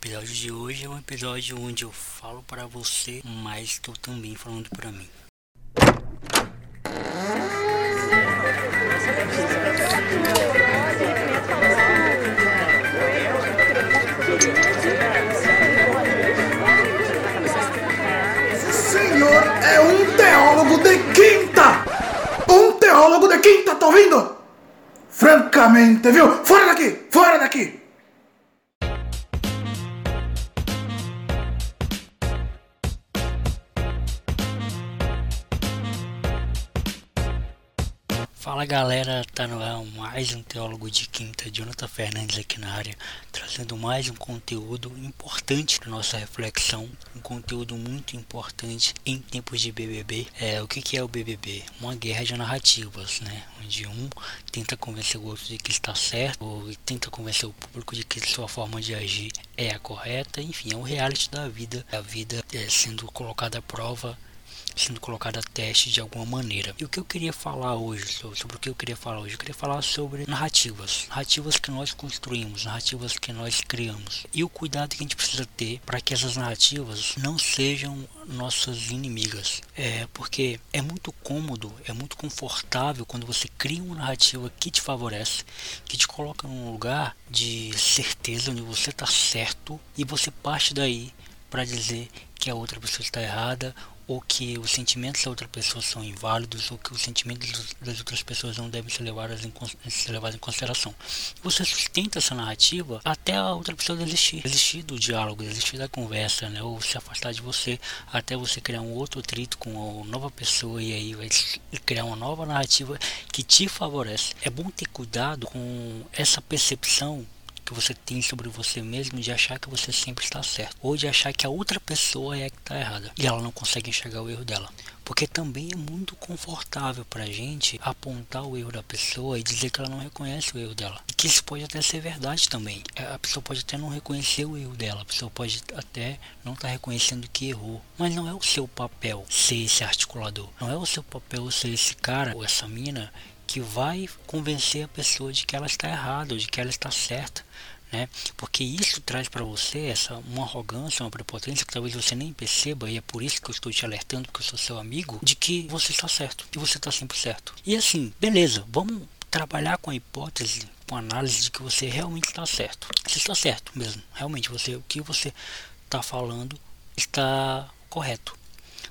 episódio de hoje é um episódio onde eu falo para você, mas estou também falando para mim. senhor é um teólogo de quinta! Um teólogo de quinta, tá ouvindo? Francamente, viu? Fora daqui! Fora daqui! Fala galera, tá no ar mais um Teólogo de Quinta, Jonathan Fernandes aqui na área, trazendo mais um conteúdo importante para nossa reflexão, um conteúdo muito importante em tempos de BBB. É, o que, que é o BBB? Uma guerra de narrativas, né? Onde um tenta convencer o outro de que está certo, ou tenta convencer o público de que sua forma de agir é a correta, enfim, é um reality da vida, a vida é, sendo colocada à prova sendo colocado a teste de alguma maneira. E o que eu queria falar hoje, sobre, o que eu queria falar hoje, eu queria falar sobre narrativas, narrativas que nós construímos, narrativas que nós criamos e o cuidado que a gente precisa ter para que essas narrativas não sejam nossas inimigas. É porque é muito cômodo, é muito confortável quando você cria uma narrativa que te favorece, que te coloca num lugar de certeza onde você está certo e você parte daí para dizer que a outra pessoa está errada ou que os sentimentos da outra pessoa são inválidos ou que os sentimentos das outras pessoas não devem ser levados em, ser levados em consideração. Você sustenta essa narrativa até a outra pessoa desistir, desistir do diálogo, desistir da conversa, né? ou se afastar de você até você criar um outro trito com uma nova pessoa e aí vai criar uma nova narrativa que te favorece. É bom ter cuidado com essa percepção que você tem sobre você mesmo de achar que você sempre está certo ou de achar que a outra pessoa é que está errada e ela não consegue enxergar o erro dela. Porque também é muito confortável para a gente apontar o erro da pessoa e dizer que ela não reconhece o erro dela. E que isso pode até ser verdade também. É, a pessoa pode até não reconhecer o erro dela, a pessoa pode até não estar tá reconhecendo que errou. Mas não é o seu papel ser esse articulador. Não é o seu papel ser esse cara ou essa mina que vai convencer a pessoa de que ela está errada ou de que ela está certa. Né? Porque isso traz para você essa uma arrogância, uma prepotência que talvez você nem perceba e é por isso que eu estou te alertando, porque eu sou seu amigo, de que você está certo, que você está sempre certo. E assim, beleza, vamos trabalhar com a hipótese, com a análise de que você realmente está certo. Você está certo mesmo, realmente você o que você está falando está correto.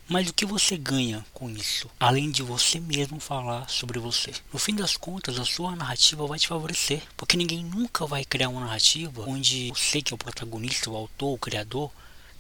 Mas o que você ganha com isso? Além de você mesmo falar sobre você. No fim das contas, a sua narrativa vai te favorecer. Porque ninguém nunca vai criar uma narrativa onde você, que é o protagonista, o autor, o criador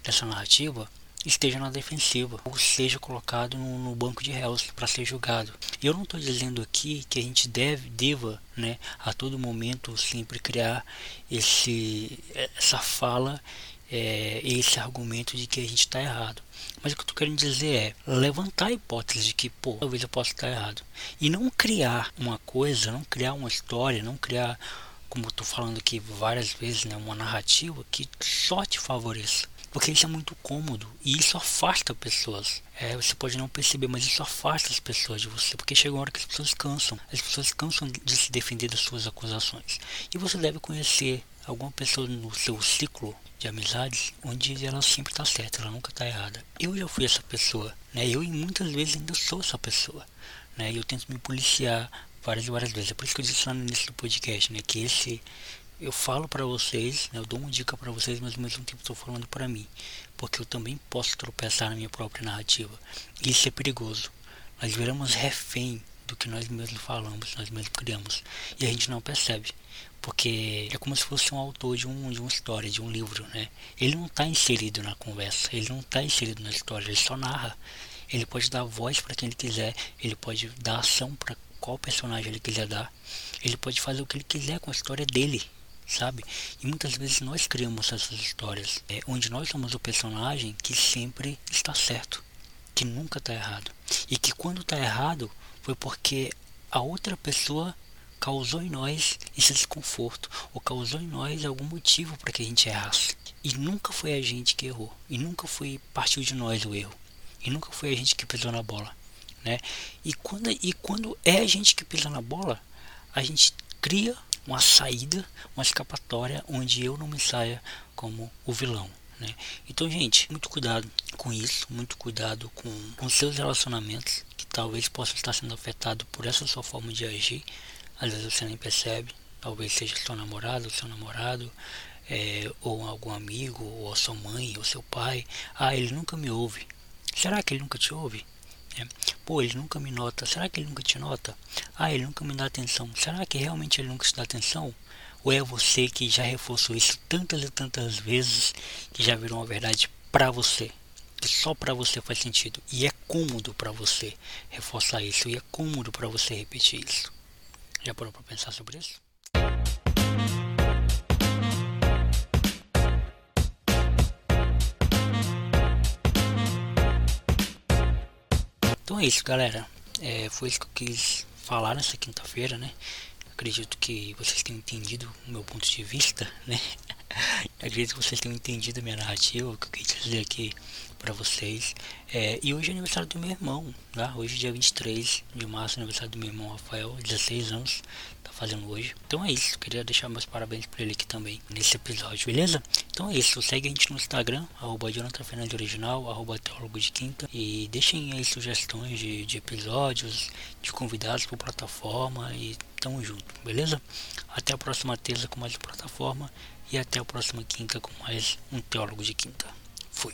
dessa narrativa, esteja na defensiva ou seja colocado no, no banco de réus para ser julgado. Eu não estou dizendo aqui que a gente deve, deva, né, a todo momento sempre criar esse, essa fala, é, esse argumento de que a gente está errado. Mas o que eu tô querendo dizer é levantar a hipótese de que, pô, talvez eu possa estar errado. E não criar uma coisa, não criar uma história, não criar, como eu tô falando aqui várias vezes, né, uma narrativa que só te favoreça. Porque isso é muito cômodo e isso afasta pessoas. É, você pode não perceber, mas isso afasta as pessoas de você, porque chega uma hora que as pessoas cansam. As pessoas cansam de se defender das suas acusações. E você deve conhecer alguma pessoa no seu ciclo de amizades onde ela sempre está certa, ela nunca está errada. Eu já fui essa pessoa, né? Eu e muitas vezes ainda sou essa pessoa, né? Eu tento me policiar várias e várias vezes. É por isso que eu disse lá no início do podcast, né? Que esse eu falo para vocês, né? eu dou uma dica para vocês, mas ao mesmo tempo estou falando para mim, porque eu também posso tropeçar na minha própria narrativa. Isso é perigoso. Nós viramos refém do que nós mesmos falamos, nós mesmos criamos, e a gente não percebe porque é como se fosse um autor de, um, de uma história, de um livro, né? Ele não está inserido na conversa, ele não está inserido na história, ele só narra. Ele pode dar voz para quem ele quiser, ele pode dar ação para qual personagem ele quiser dar, ele pode fazer o que ele quiser com a história dele, sabe? E muitas vezes nós criamos essas histórias, é, onde nós somos o personagem que sempre está certo, que nunca está errado. E que quando está errado foi porque a outra pessoa causou em nós esse desconforto ou causou em nós algum motivo para que a gente errasse. E nunca foi a gente que errou, e nunca foi partiu de nós o erro, e nunca foi a gente que pisou na bola, né? E quando e quando é a gente que pisa na bola, a gente cria uma saída, uma escapatória onde eu não me saia como o vilão. Né? Então, gente, muito cuidado com isso, muito cuidado com, com seus relacionamentos, que talvez possam estar sendo afetados por essa sua forma de agir. Às vezes você nem percebe, talvez seja seu namorado, seu namorado, é, ou algum amigo, ou a sua mãe, ou seu pai. Ah, ele nunca me ouve. Será que ele nunca te ouve? É. Pô, ele nunca me nota. Será que ele nunca te nota? Ah, ele nunca me dá atenção. Será que realmente ele nunca te dá atenção? Ou é você que já reforçou isso tantas e tantas vezes que já virou uma verdade para você? Que só para você faz sentido. E é cômodo para você reforçar isso. E é cômodo para você repetir isso. Já parou para pensar sobre isso? Então é isso, galera. É, foi isso que eu quis falar nessa quinta-feira, né? Acredito que vocês tenham entendido o meu ponto de vista, né? Acredito que vocês tenham entendido a minha narrativa, o que eu quis dizer aqui para vocês. É, e hoje é aniversário do meu irmão, tá? Hoje, dia 23 de março, é aniversário do meu irmão Rafael, 16 anos, tá fazendo hoje. Então é isso, queria deixar meus parabéns para ele aqui também, nesse episódio, beleza? Então é isso, segue a gente no Instagram, arroba Jonathan Fernandes Original, arroba Teólogo de Quinta, e deixem aí sugestões de, de episódios, de convidados para plataforma, e tamo junto, beleza? Até a próxima terça com mais plataforma e até a próxima quinta com mais um Teólogo de Quinta. Fui.